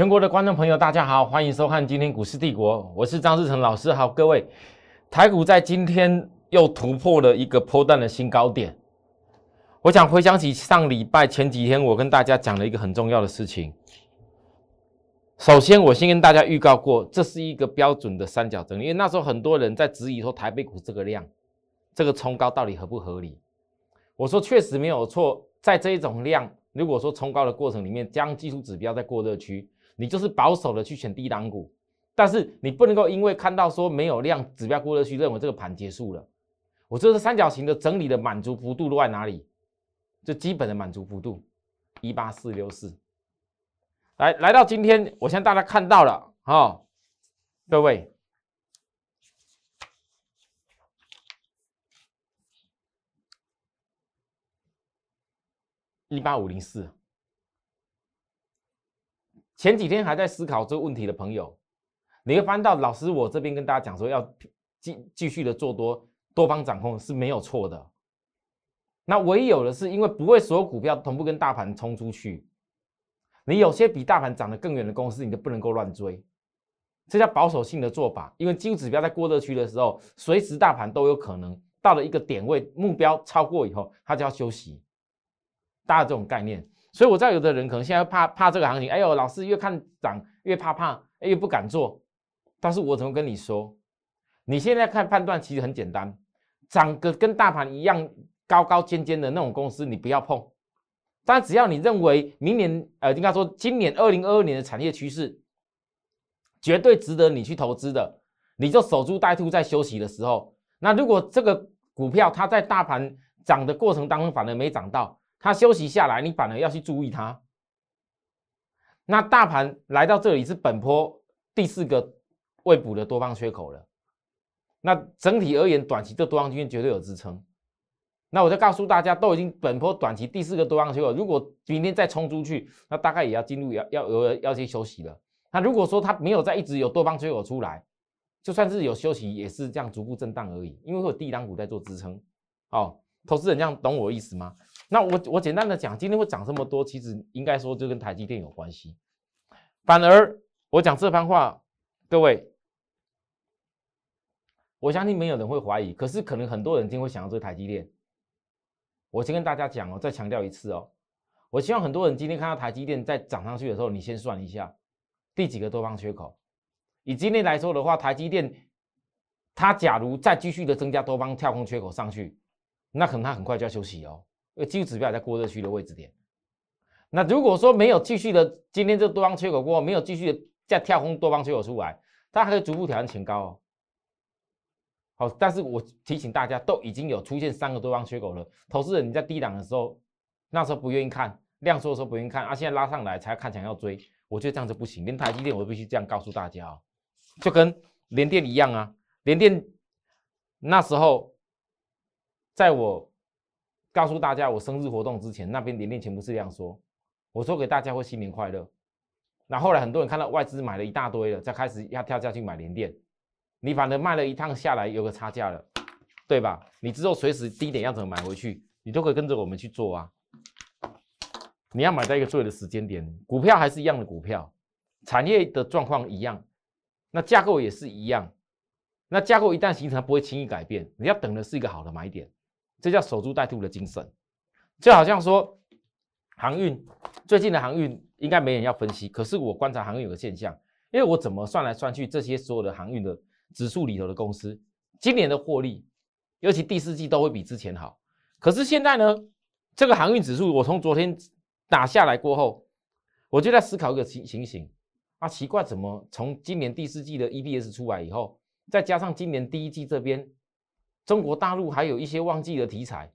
全国的观众朋友，大家好，欢迎收看今天股市帝国，我是张志成老师。好，各位，台股在今天又突破了一个波段的新高点。我想回想起上礼拜前几天，我跟大家讲了一个很重要的事情。首先，我先跟大家预告过，这是一个标准的三角整理，因为那时候很多人在质疑说台北股这个量，这个冲高到底合不合理？我说确实没有错，在这一种量，如果说冲高的过程里面，将技术指标在过热区。你就是保守的去选低档股，但是你不能够因为看到说没有量指标过热区，认为这个盘结束了。我这是三角形的整理的满足幅度落在哪里？就基本的满足幅度一八四六四。来来到今天，我相信大家看到了哈，各位一八五零四。前几天还在思考这个问题的朋友，你会翻到老师我这边跟大家讲说，要继继续的做多多方掌控是没有错的。那唯一有的是，因为不会所有股票同步跟大盘冲出去，你有些比大盘涨得更远的公司，你就不能够乱追，这叫保守性的做法。因为技术指标在过热区的时候，随时大盘都有可能到了一个点位目标超过以后，它就要休息。大家这种概念。所以我知道有的人可能现在怕怕这个行情，哎呦，老师越看涨越怕怕，越不敢做。但是我怎么跟你说？你现在看判断其实很简单，涨个跟大盘一样高高尖尖的那种公司，你不要碰。但只要你认为明年，呃，应该说今年二零二二年的产业趋势绝对值得你去投资的，你就守株待兔，在休息的时候。那如果这个股票它在大盘涨的过程当中反而没涨到，它休息下来，你反而要去注意它。那大盘来到这里是本波第四个未补的多方缺口了。那整体而言，短期这多方均线绝对有支撑。那我就告诉大家，都已经本波短期第四个多方缺口，如果明天再冲出去，那大概也要进入要要要要去休息了。那如果说它没有在一直有多方缺口出来，就算是有休息，也是这样逐步震荡而已，因为会有地档股在做支撑。哦，投资人这样懂我意思吗？那我我简单的讲，今天会涨这么多，其实应该说就跟台积电有关系。反而我讲这番话，各位，我相信没有人会怀疑。可是可能很多人今天会想到这个台积电。我先跟大家讲哦，再强调一次哦，我希望很多人今天看到台积电在涨上去的时候，你先算一下第几个多方缺口。以今天来说的话，台积电它假如再继续的增加多方跳空缺口上去，那可能它很快就要休息哦。技术指标在过热区的位置点，那如果说没有继续的，今天这多方缺口过后，没有继续的再跳空多方缺口出来，它还可以逐步挑战前高哦。好，但是我提醒大家，都已经有出现三个多方缺口了。投资人你在低档的时候，那时候不愿意看，量缩的时候不愿意看，啊，现在拉上来才看想要追，我觉得这样子不行。连台积电我都必须这样告诉大家啊，就跟联电一样啊，联电那时候在我。告诉大家，我生日活动之前，那边连电全部是这样说。我说给大家会新年快乐。那后来很多人看到外资买了一大堆了，再开始要跳价去买连电。你反正卖了一趟下来有个差价了，对吧？你之后随时低点要怎么买回去，你都可以跟着我们去做啊。你要买在一个对的时间点，股票还是一样的股票，产业的状况一样，那架构也是一样。那架构一旦形成，不会轻易改变。你要等的是一个好的买点。这叫守株待兔的精神，就好像说航运最近的航运应该没人要分析，可是我观察航运有个现象，因为我怎么算来算去，这些所有的航运的指数里头的公司，今年的获利，尤其第四季都会比之前好。可是现在呢，这个航运指数我从昨天打下来过后，我就在思考一个情情形啊，奇怪，怎么从今年第四季的 EPS 出来以后，再加上今年第一季这边。中国大陆还有一些旺季的题材，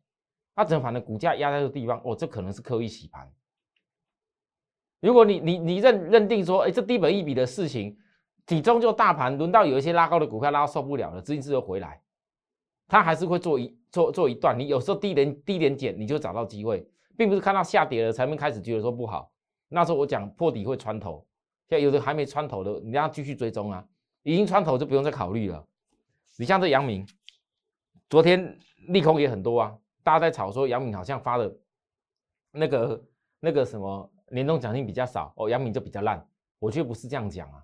它怎么反正股价压在这个地方？哦，这可能是刻意洗盘。如果你你你认认定说，哎，这低本一笔的事情，体重就大盘轮到有一些拉高的股票拉受不了了，资金自由回来，它还是会做一做做一段。你有时候低点低点减，你就找到机会，并不是看到下跌了才会开始觉得说不好。那时候我讲破底会穿头，现在有的还没穿头的，你要继续追踪啊。已经穿头就不用再考虑了。你像这阳明。昨天利空也很多啊，大家在吵说杨敏好像发的那个那个什么年终奖金比较少哦，杨敏就比较烂。我觉得不是这样讲啊，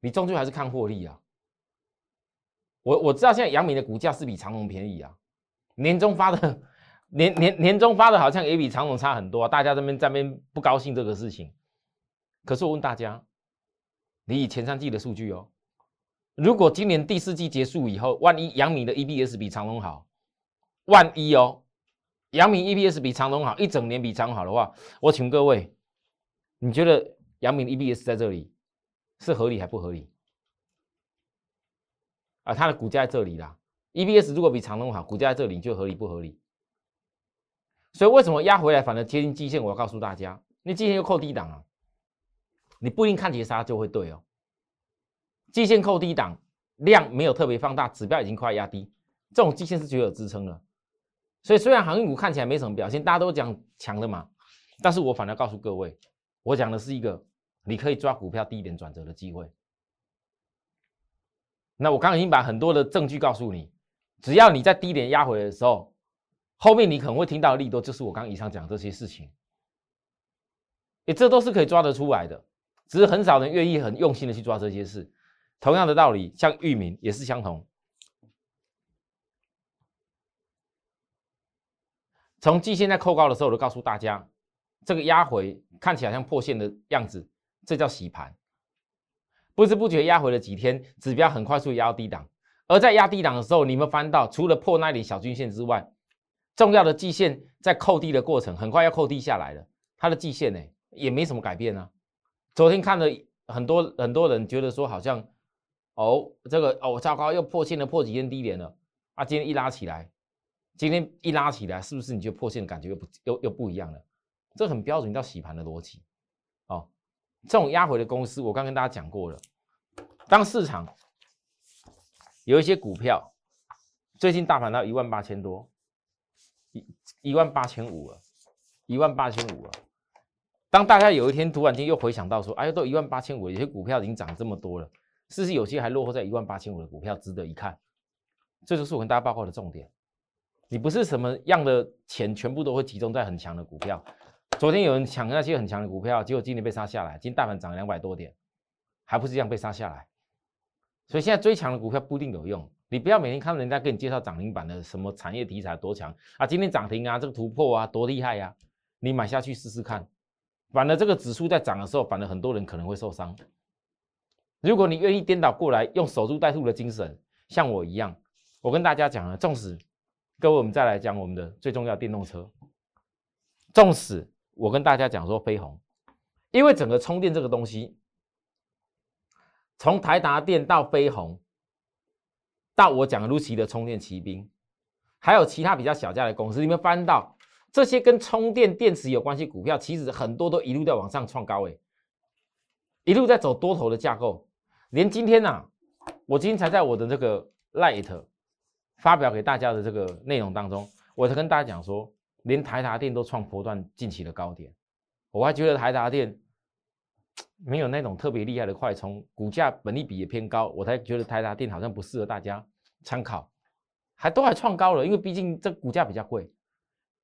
你终究还是看获利啊。我我知道现在杨敏的股价是比长隆便宜啊，年终发的年年年终发的好像也比长隆差很多，大家这边这边不高兴这个事情。可是我问大家，你以前三季的数据哦，如果今年第四季结束以后，万一阳明的 EBS 比长隆好，万一哦，阳明 EBS 比长隆好，一整年比长好的话，我请各位，你觉得阳明 EBS 在这里是合理还不合理？啊，它的股价在这里啦。EBS 如果比长隆好，股价在这里就合理不合理？所以为什么压回来反而接近季线？我要告诉大家，那季线又扣低档啊，你不一定看截杀就会对哦。季线扣低档，量没有特别放大，指标已经快压低，这种季线是绝有支撑的。所以虽然航运股看起来没什么表现，大家都讲强的嘛，但是我反而告诉各位，我讲的是一个你可以抓股票低点转折的机会。那我刚刚已经把很多的证据告诉你，只要你在低点压回的时候，后面你可能会听到利多，就是我刚以上讲这些事情，诶，这都是可以抓得出来的，只是很少人愿意很用心的去抓这些事。同样的道理，像域名也是相同。从季线在扣高的时候，我就告诉大家，这个压回看起来像破线的样子，这叫洗盘。不知不觉压回了几天，指标很快速压到低档。而在压低档的时候，你们翻到除了破那里小均线之外，重要的季线在扣低的过程，很快要扣低下来了。它的季线呢，也没什么改变啊。昨天看了很多很多人觉得说，好像哦，这个哦，糟糕，又破线了，破几天低点了啊。今天一拉起来，今天一拉起来，是不是你就破线的感觉又不又又不一样了？这很标准叫洗盘的逻辑哦。这种压回的公司，我刚跟大家讲过了。当市场有一些股票，最近大盘到一万八千多，一一万八千五了，一万八千五了。当大家有一天突然间又回想到说，哎呀，都一万八千五，有些股票已经涨这么多了，是不是有些还落后在一万八千五的股票值得一看？这就是我跟大家报告的重点。你不是什么样的钱全部都会集中在很强的股票。昨天有人抢那些很强的股票，结果今天被杀下来。今天大盘涨两百多点，还不是这样被杀下来。所以现在追强的股票不一定有用。你不要每天看人家给你介绍涨停板的什么产业题材多强啊，今天涨停啊，这个突破啊，多厉害呀！你买下去试试看。反而这个指数在涨的时候，反而很多人可能会受伤。如果你愿意颠倒过来，用守株待兔的精神，像我一样，我跟大家讲了，纵使各位，我们再来讲我们的最重要电动车，纵使。我跟大家讲说飞鸿，因为整个充电这个东西，从台达电到飞鸿，到我讲 Lucy 的充电骑兵，还有其他比较小家的公司，你们翻到这些跟充电电池有关系股票，其实很多都一路在往上创高，位，一路在走多头的架构。连今天呐，我今天才在我的这个 Light 发表给大家的这个内容当中，我才跟大家讲说。连台达电都创波段近期的高点，我还觉得台达电没有那种特别厉害的快充，股价本利比也偏高，我才觉得台达电好像不适合大家参考，还都还创高了，因为毕竟这股价比较贵。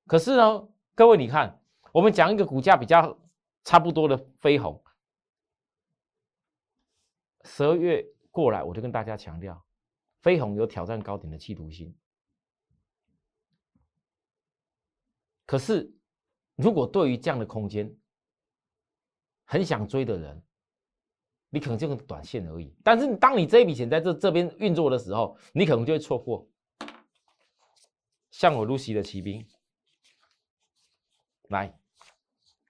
可是呢，各位你看，我们讲一个股价比较差不多的飞鸿，十二月过来，我就跟大家强调，飞鸿有挑战高点的企图心。可是，如果对于这样的空间很想追的人，你可能就短线而已。但是，当你这一笔钱在这这边运作的时候，你可能就会错过。像我 Lucy 的骑兵，来，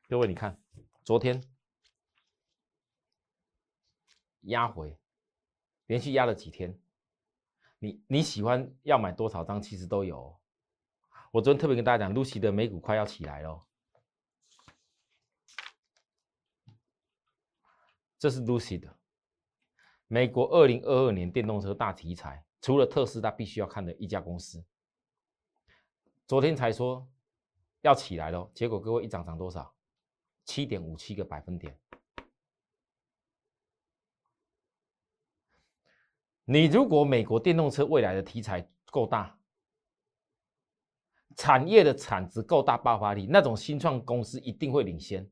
各位你看，昨天压回，连续压了几天，你你喜欢要买多少张，其实都有。我昨天特别跟大家讲，Lucy 的美股快要起来了。这是 Lucy 的美国二零二二年电动车大题材，除了特斯拉必须要看的一家公司。昨天才说要起来了，结果各位一涨涨多少？七点五七个百分点。你如果美国电动车未来的题材够大，产业的产值够大，爆发力那种新创公司一定会领先。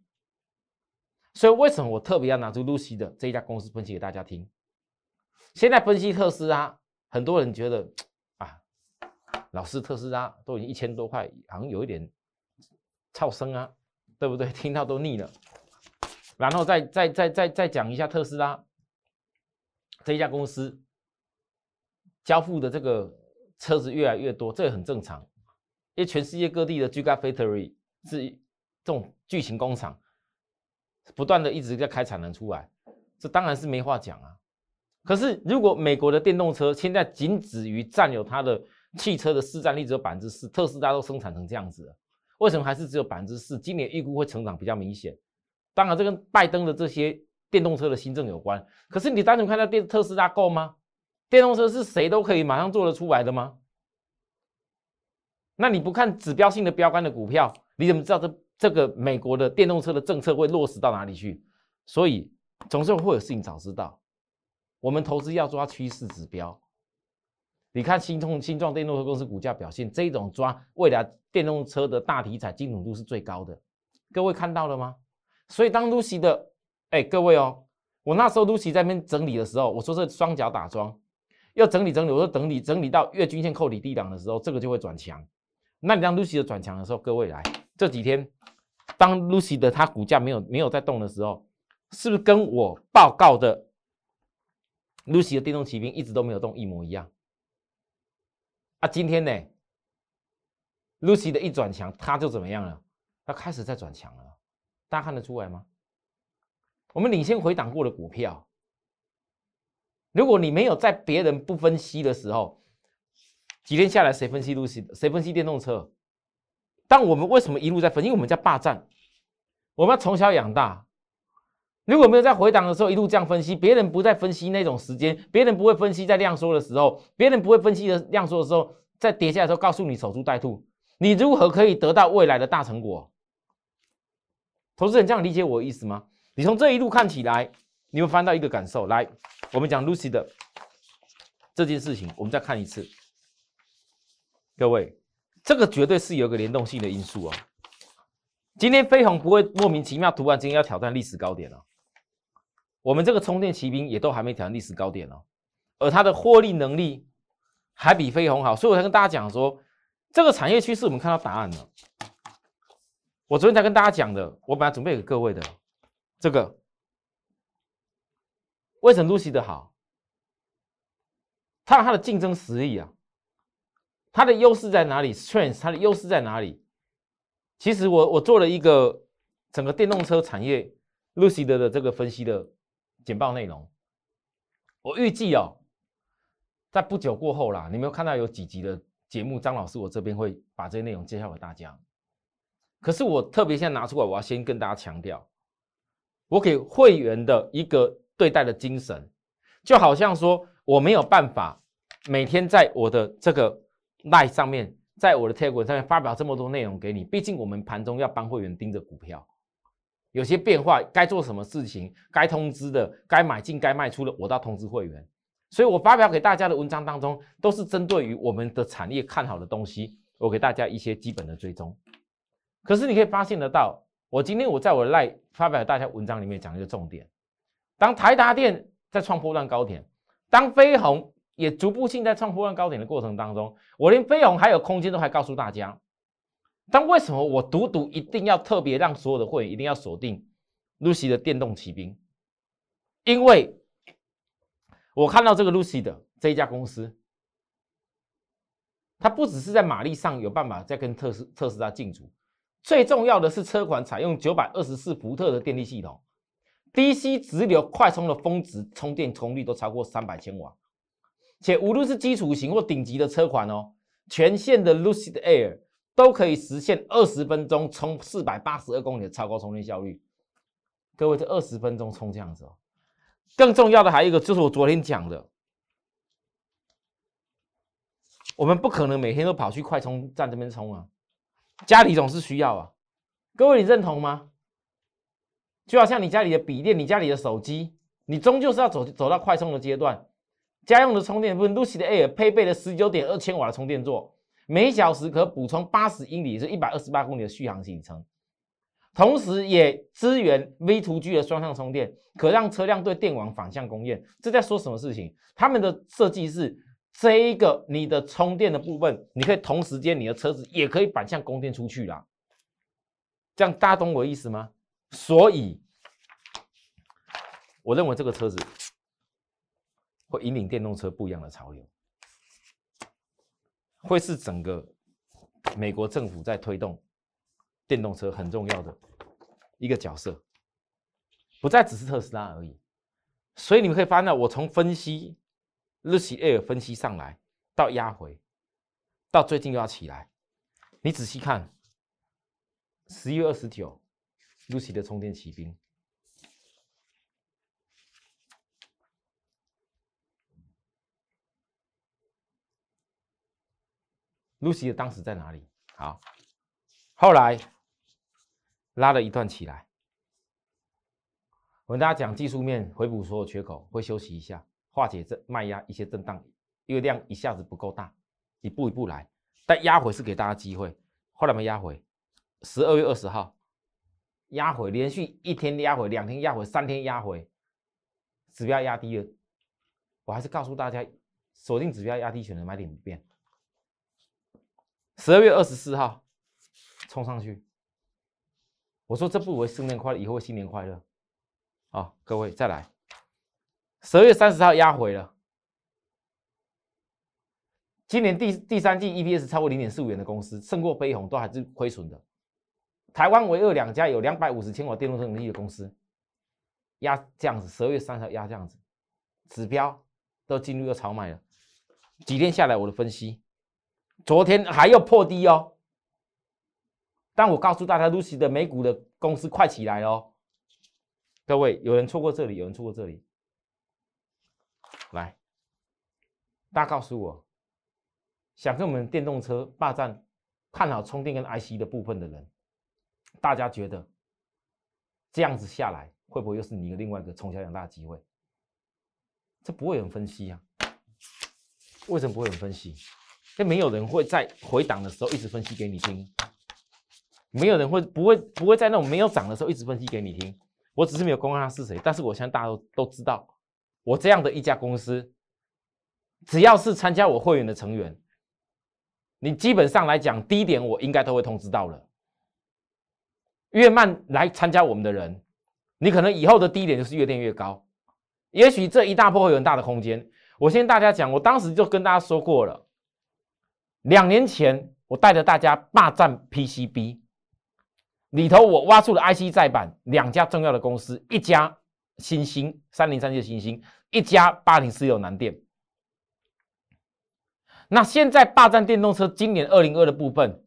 所以为什么我特别要拿出 Lucy 的这一家公司分析给大家听？现在分析特斯拉，很多人觉得啊，老师特斯拉都已经一千多块，好像有一点噪声啊，对不对？听到都腻了。然后再再再再再讲一下特斯拉这一家公司交付的这个车子越来越多，这也很正常，因为全世界各地的 Gigafactory 是这种巨型工厂。不断的一直在开产能出来，这当然是没话讲啊。可是如果美国的电动车现在仅止于占有它的汽车的市占率只有百分之四，特斯拉都生产成这样子了，为什么还是只有百分之四？今年预估会成长比较明显。当然，这跟拜登的这些电动车的新政有关。可是你单纯看到电特斯拉够吗？电动车是谁都可以马上做得出来的吗？那你不看指标性的标杆的股票，你怎么知道这？这个美国的电动车的政策会落实到哪里去？所以总是会有事情早知道。我们投资要抓趋势指标。你看新创新创电动车公司股价表现，这种抓未来电动车的大题材精准度是最高的。各位看到了吗？所以当 Lucy 的，哎，各位哦，我那时候 Lucy 在那边整理的时候，我说是双脚打桩，要整理整理，我说整理整理到月均线扣底低档的时候，这个就会转强。那你让 Lucy 的转强的时候，各位来。这几天，当 Lucy 的它股价没有没有在动的时候，是不是跟我报告的 Lucy 的电动骑兵一直都没有动一模一样？啊，今天呢，Lucy 的一转强，它就怎么样了？它开始在转强了，大家看得出来吗？我们领先回档过的股票，如果你没有在别人不分析的时候，几天下来谁分析路西谁分析电动车？但我们为什么一路在分？因为我们在霸占，我们要从小养大。如果没有在回档的时候一路这样分析，别人不在分析那种时间，别人不会分析在量缩的时候，别人不会分析的量缩的时候，在跌下来的时候告诉你守株待兔，你如何可以得到未来的大成果？投资人这样理解我的意思吗？你从这一路看起来，你会翻到一个感受。来，我们讲 Lucy 的这件事情，我们再看一次，各位。这个绝对是有一个联动性的因素哦。今天飞鸿不会莫名其妙突然间要挑战历史高点了。我们这个充电骑兵也都还没挑战历史高点哦，而它的获利能力还比飞鸿好，所以我才跟大家讲说，这个产业趋势我们看到答案了。我昨天才跟大家讲的，我本来准备给各位的这个，为什么 Lucy 的好？它它的竞争实力啊。它的优势在哪里？Strength，它的优势在哪里？其实我我做了一个整个电动车产业 Lucy 的的这个分析的简报内容。我预计哦，在不久过后啦，你没有看到有几集的节目，张老师我这边会把这些内容介绍给大家。可是我特别现在拿出来，我要先跟大家强调，我给会员的一个对待的精神，就好像说我没有办法每天在我的这个。赖上面，在我的 Telegram 上面发表这么多内容给你，毕竟我们盘中要帮会员盯着股票，有些变化该做什么事情，该通知的，该买进该卖出的，我都要通知会员。所以我发表给大家的文章当中，都是针对于我们的产业看好的东西，我给大家一些基本的追踪。可是你可以发现得到，我今天我在我的赖发表大家文章里面讲一个重点：当台达电在创破烂高点，当飞鸿。也逐步性在创波段高点的过程当中，我连飞鸿还有空间都还告诉大家。但为什么我独独一定要特别让所有的会员一定要锁定 Lucy 的电动骑兵？因为我看到这个 Lucy 的这一家公司，它不只是在马力上有办法在跟特斯特斯拉竞逐，最重要的是车款采用九百二十四伏特的电力系统，DC 直流快充的峰值充电功率都超过三百千瓦。且无论是基础型或顶级的车款哦，全线的 Lucid Air 都可以实现二十分钟充四百八十二公里的超高充电效率。各位，这二十分钟充这样子哦。更重要的还有一个，就是我昨天讲的，我们不可能每天都跑去快充站这边充啊，家里总是需要啊。各位，你认同吗？就好像你家里的笔电、你家里的手机，你终究是要走走到快充的阶段。家用的充电部分，Lucy 的 Air 配备了十九点二千瓦的充电座，每小时可补充八十英里，是一百二十八公里的续航里程。同时也支援 V to G 的双向充电，可让车辆对电网反向供电。这在说什么事情？他们的设计是这一个你的充电的部分，你可以同时间你的车子也可以反向供电出去啦。这样大家懂我意思吗？所以我认为这个车子会引领电动车不一样的潮流，会是整个美国政府在推动。电动车很重要的一个角色，不再只是特斯拉而已。所以你们可以发现，我从分析日系 Air 分析上来，到压回，到最近又要起来。你仔细看，十一月二十九，Lucy 的充电骑兵，Lucy 的当时在哪里？好，后来。拉了一段起来，我跟大家讲，技术面回补所有缺口，会休息一下，化解这卖压一些震荡，因为量一下子不够大，一步一步来。但压回是给大家机会，后来没压回。十二月二十号压回，连续一天压回，两天压回，三天压回，指标压低了。我还是告诉大家，锁定指标压低，选择买点不变。十二月二十四号冲上去。我说这不为新年快乐，以后新年快乐。好，各位再来。十二月三十号压回了，今年第第三季 EPS 超过零点四五元的公司，胜过飞鸿都还是亏损的。台湾唯二两家有两百五十千瓦电动车能力的公司，压这样子，十二月三十号压这样子，指标都进入了超卖了。几天下来，我的分析，昨天还要破低哦。但我告诉大家，Lucy 的美股的公司快起来哦！各位，有人错过这里，有人错过这里。来，大家告诉我，想跟我们电动车霸占、看好充电跟 IC 的部分的人，大家觉得这样子下来，会不会又是你的另外一个冲销两大机会？这不会有人分析啊？为什么不会有人分析？这没有人会在回档的时候一直分析给你听。没有人会不会不会在那种没有涨的时候一直分析给你听，我只是没有公开他是谁，但是我相信大家都都知道，我这样的一家公司，只要是参加我会员的成员，你基本上来讲低点我应该都会通知到了。越慢来参加我们的人，你可能以后的低点就是越垫越高，也许这一大波会有很大的空间。我先跟大家讲，我当时就跟大家说过了，两年前我带着大家霸占 PCB。里头我挖出了 IC 再版两家重要的公司，一家新兴三零三七的新兴，一家八零四六南电。那现在霸占电动车今年二零二的部分，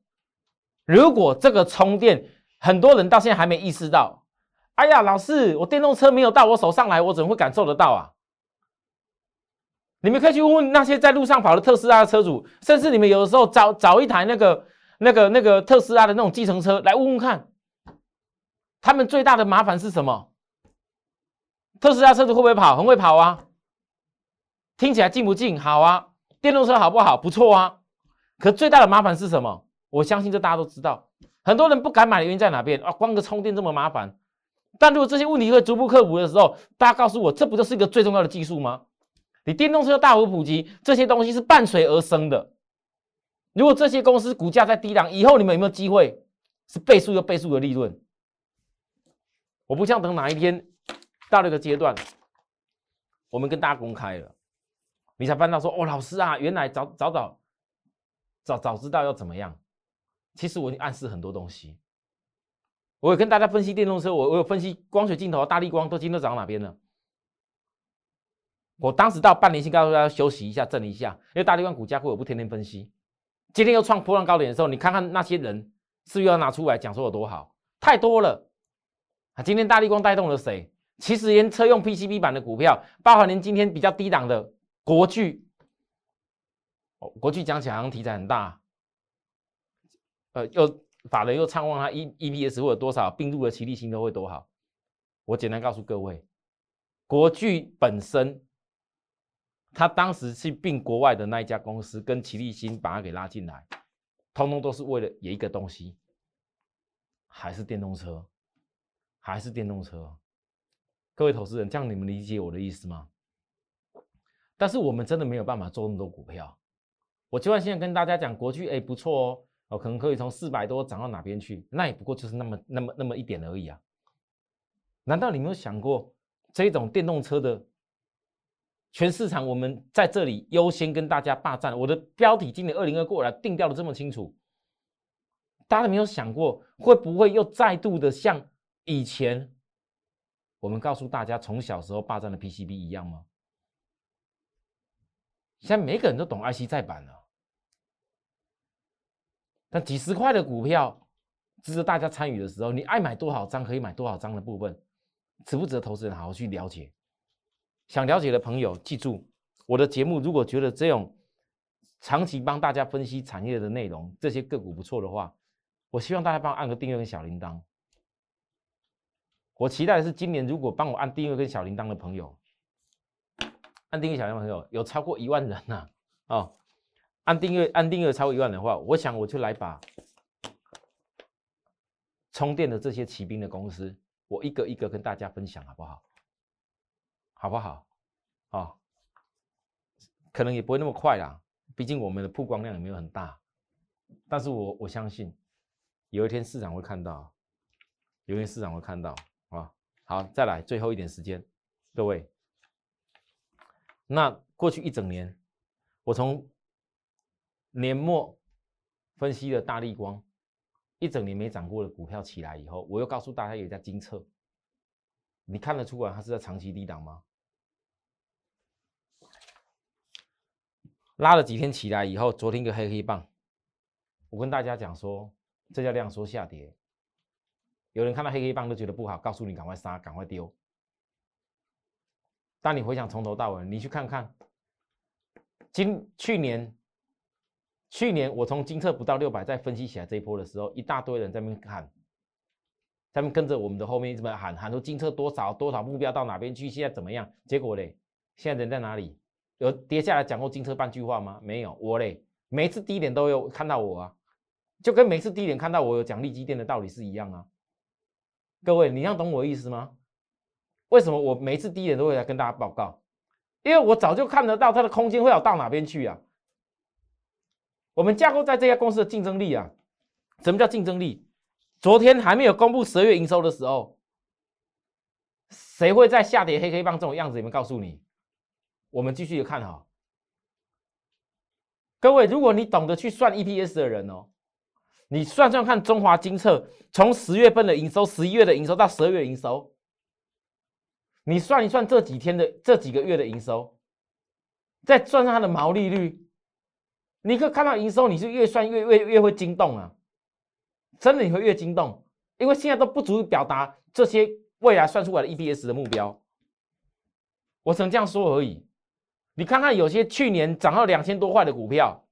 如果这个充电，很多人到现在还没意识到，哎呀，老师，我电动车没有到我手上来，我怎么会感受得到啊？你们可以去问问那些在路上跑的特斯拉的车主，甚至你们有的时候找找一台那个那个那个特斯拉的那种计程车来问问看。他们最大的麻烦是什么？特斯拉车子会不会跑？很会跑啊！听起来近不近？好啊！电动车好不好？不错啊！可最大的麻烦是什么？我相信这大家都知道。很多人不敢买的原因在哪边啊？光个充电这么麻烦。但如果这些问题会逐步克服的时候，大家告诉我，这不就是一个最重要的技术吗？你电动车大幅普及，这些东西是伴随而生的。如果这些公司股价在低档，以后你们有没有机会是倍数又倍数的利润？我不像等哪一天到了一个阶段，我们跟大家公开了，你才翻到说哦，老师啊，原来早早早早早知道要怎么样。其实我已经暗示很多东西，我有跟大家分析电动车，我我有分析光学镜头、大力光都今天涨到哪边了。我当时到半年线告诉大家休息一下，震一下，因为大力光股价会我不天天分析。今天又创破浪高点的时候，你看看那些人是不是要拿出来讲说有多好？太多了。啊，今天大力光带动了谁？其实连车用 PCB 板的股票，包含连今天比较低档的国巨，哦，国巨讲起来好像题材很大，呃，又法人又畅望它 E EPS 会有多少，并入的齐力新都会多好。我简单告诉各位，国巨本身，他当时去并国外的那一家公司，跟齐力新把它给拉进来，通通都是为了有一个东西，还是电动车。还是电动车？各位投资人，这样你们理解我的意思吗？但是我们真的没有办法做那么多股票。我就算现在跟大家讲，国巨哎不错哦，哦可能可以从四百多涨到哪边去，那也不过就是那么那么那么一点而已啊。难道你没有想过，这种电动车的全市场，我们在这里优先跟大家霸占？我的标题今年二零二过来定调的这么清楚，大家没有想过会不会又再度的像以前我们告诉大家从小时候霸占的 PCB 一样吗？现在每个人都懂 IC 再版了。但几十块的股票值得大家参与的时候，你爱买多少张可以买多少张的部分，值不值得投资人好好去了解？想了解的朋友，记住我的节目。如果觉得这种长期帮大家分析产业的内容，这些个股不错的话，我希望大家帮我按个订阅跟小铃铛。我期待的是今年如果帮我按订阅跟小铃铛的朋友，按订阅小铃铛的朋友有超过一万人呐，哦。按订阅按订阅超过一万的话，我想我就来把充电的这些骑兵的公司，我一个一个跟大家分享，好不好？好不好？啊，可能也不会那么快啦，毕竟我们的曝光量也没有很大。但是我我相信，有一天市场会看到，有一天市场会看到啊。好，再来最后一点时间，各位，那过去一整年，我从年末分析了大力光，一整年没涨过的股票起来以后，我又告诉大家有一家金策，你看得出来它是在长期低档吗？拉了几天起来以后，昨天一个黑黑棒，我跟大家讲说，这叫量缩下跌。有人看到黑黑棒都觉得不好，告诉你赶快杀，赶快丢。但你回想从头到尾，你去看看，今去年。去年我从金策不到六百再分析起来这一波的时候，一大堆人在那边喊，他们跟着我们的后面一直在喊喊说金策多少多少目标到哪边去，现在怎么样？结果嘞，现在人在哪里？有跌下来讲过金策半句话吗？没有。我嘞，每次低点都有看到我啊，就跟每次低点看到我有奖励基电的道理是一样啊。各位，你要懂我意思吗？为什么我每次低点都会来跟大家报告？因为我早就看得到它的空间会有到哪边去啊。我们架构在这家公司的竞争力啊，什么叫竞争力？昨天还没有公布十二月营收的时候，谁会在下跌黑黑棒这种样子？你们告诉你，我们继续看好。各位，如果你懂得去算 EPS 的人哦，你算算看中华金策从十月份的营收、十一月的营收到十二月营收，你算一算这几天的这几个月的营收，再算上它的毛利率。你可看到营收，你是越算越越越会惊动啊！真的你会越惊动，因为现在都不足以表达这些未来算出来的 EPS 的目标。我只能这样说而已。你看看有些去年涨到两千多块的股票，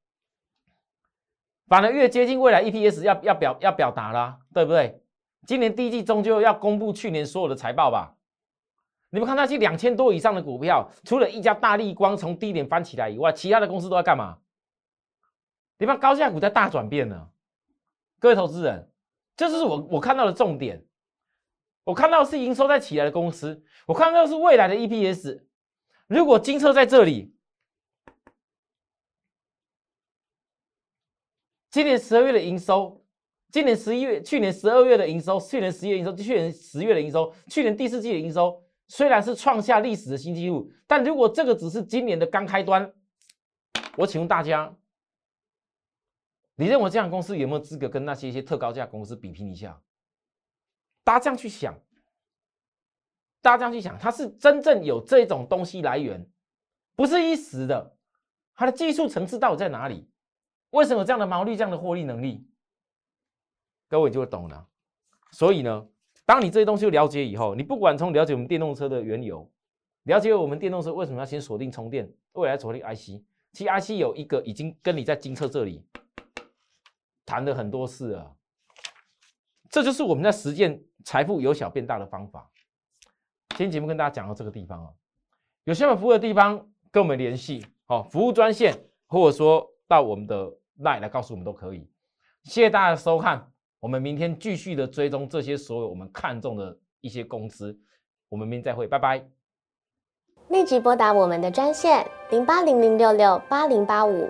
反而越接近未来 EPS 要要表要表达啦，对不对？今年第一季终究要公布去年所有的财报吧？你们看那些两千多以上的股票，除了一家大力光从低点翻起来以外，其他的公司都在干嘛？你看高价股在大转变呢，各位投资人，这就是我我看到的重点。我看到是营收在起来的公司，我看到是未来的 EPS。如果金车在这里，今年十二月的营收，今年十一月、去年十二月的营收，去年十一月营收，去年十月的营收，去年第四季的营收，虽然是创下历史的新纪录，但如果这个只是今年的刚开端，我请问大家。你认为这样公司有没有资格跟那些一些特高价公司比拼一下？大家这样去想，大家这样去想，它是真正有这种东西来源，不是一时的。它的技术层次到底在哪里？为什么这样的毛利、这样的获利能力？各位就会懂了。所以呢，当你这些东西了解以后，你不管从了解我们电动车的缘由，了解我们电动车为什么要先锁定充电，未来锁定 IC，其实 IC 有一个已经跟你在精测这里。谈了很多事啊，这就是我们在实践财富由小变大的方法。今天节目跟大家讲到这个地方哦，有需要服务的地方跟我们联系，好，服务专线或者说到我们的 line 来告诉我们都可以。谢谢大家收看，我们明天继续的追踪这些所有我们看中的一些公司。我们明天再会，拜拜。立即拨打我们的专线零八零零六六八零八五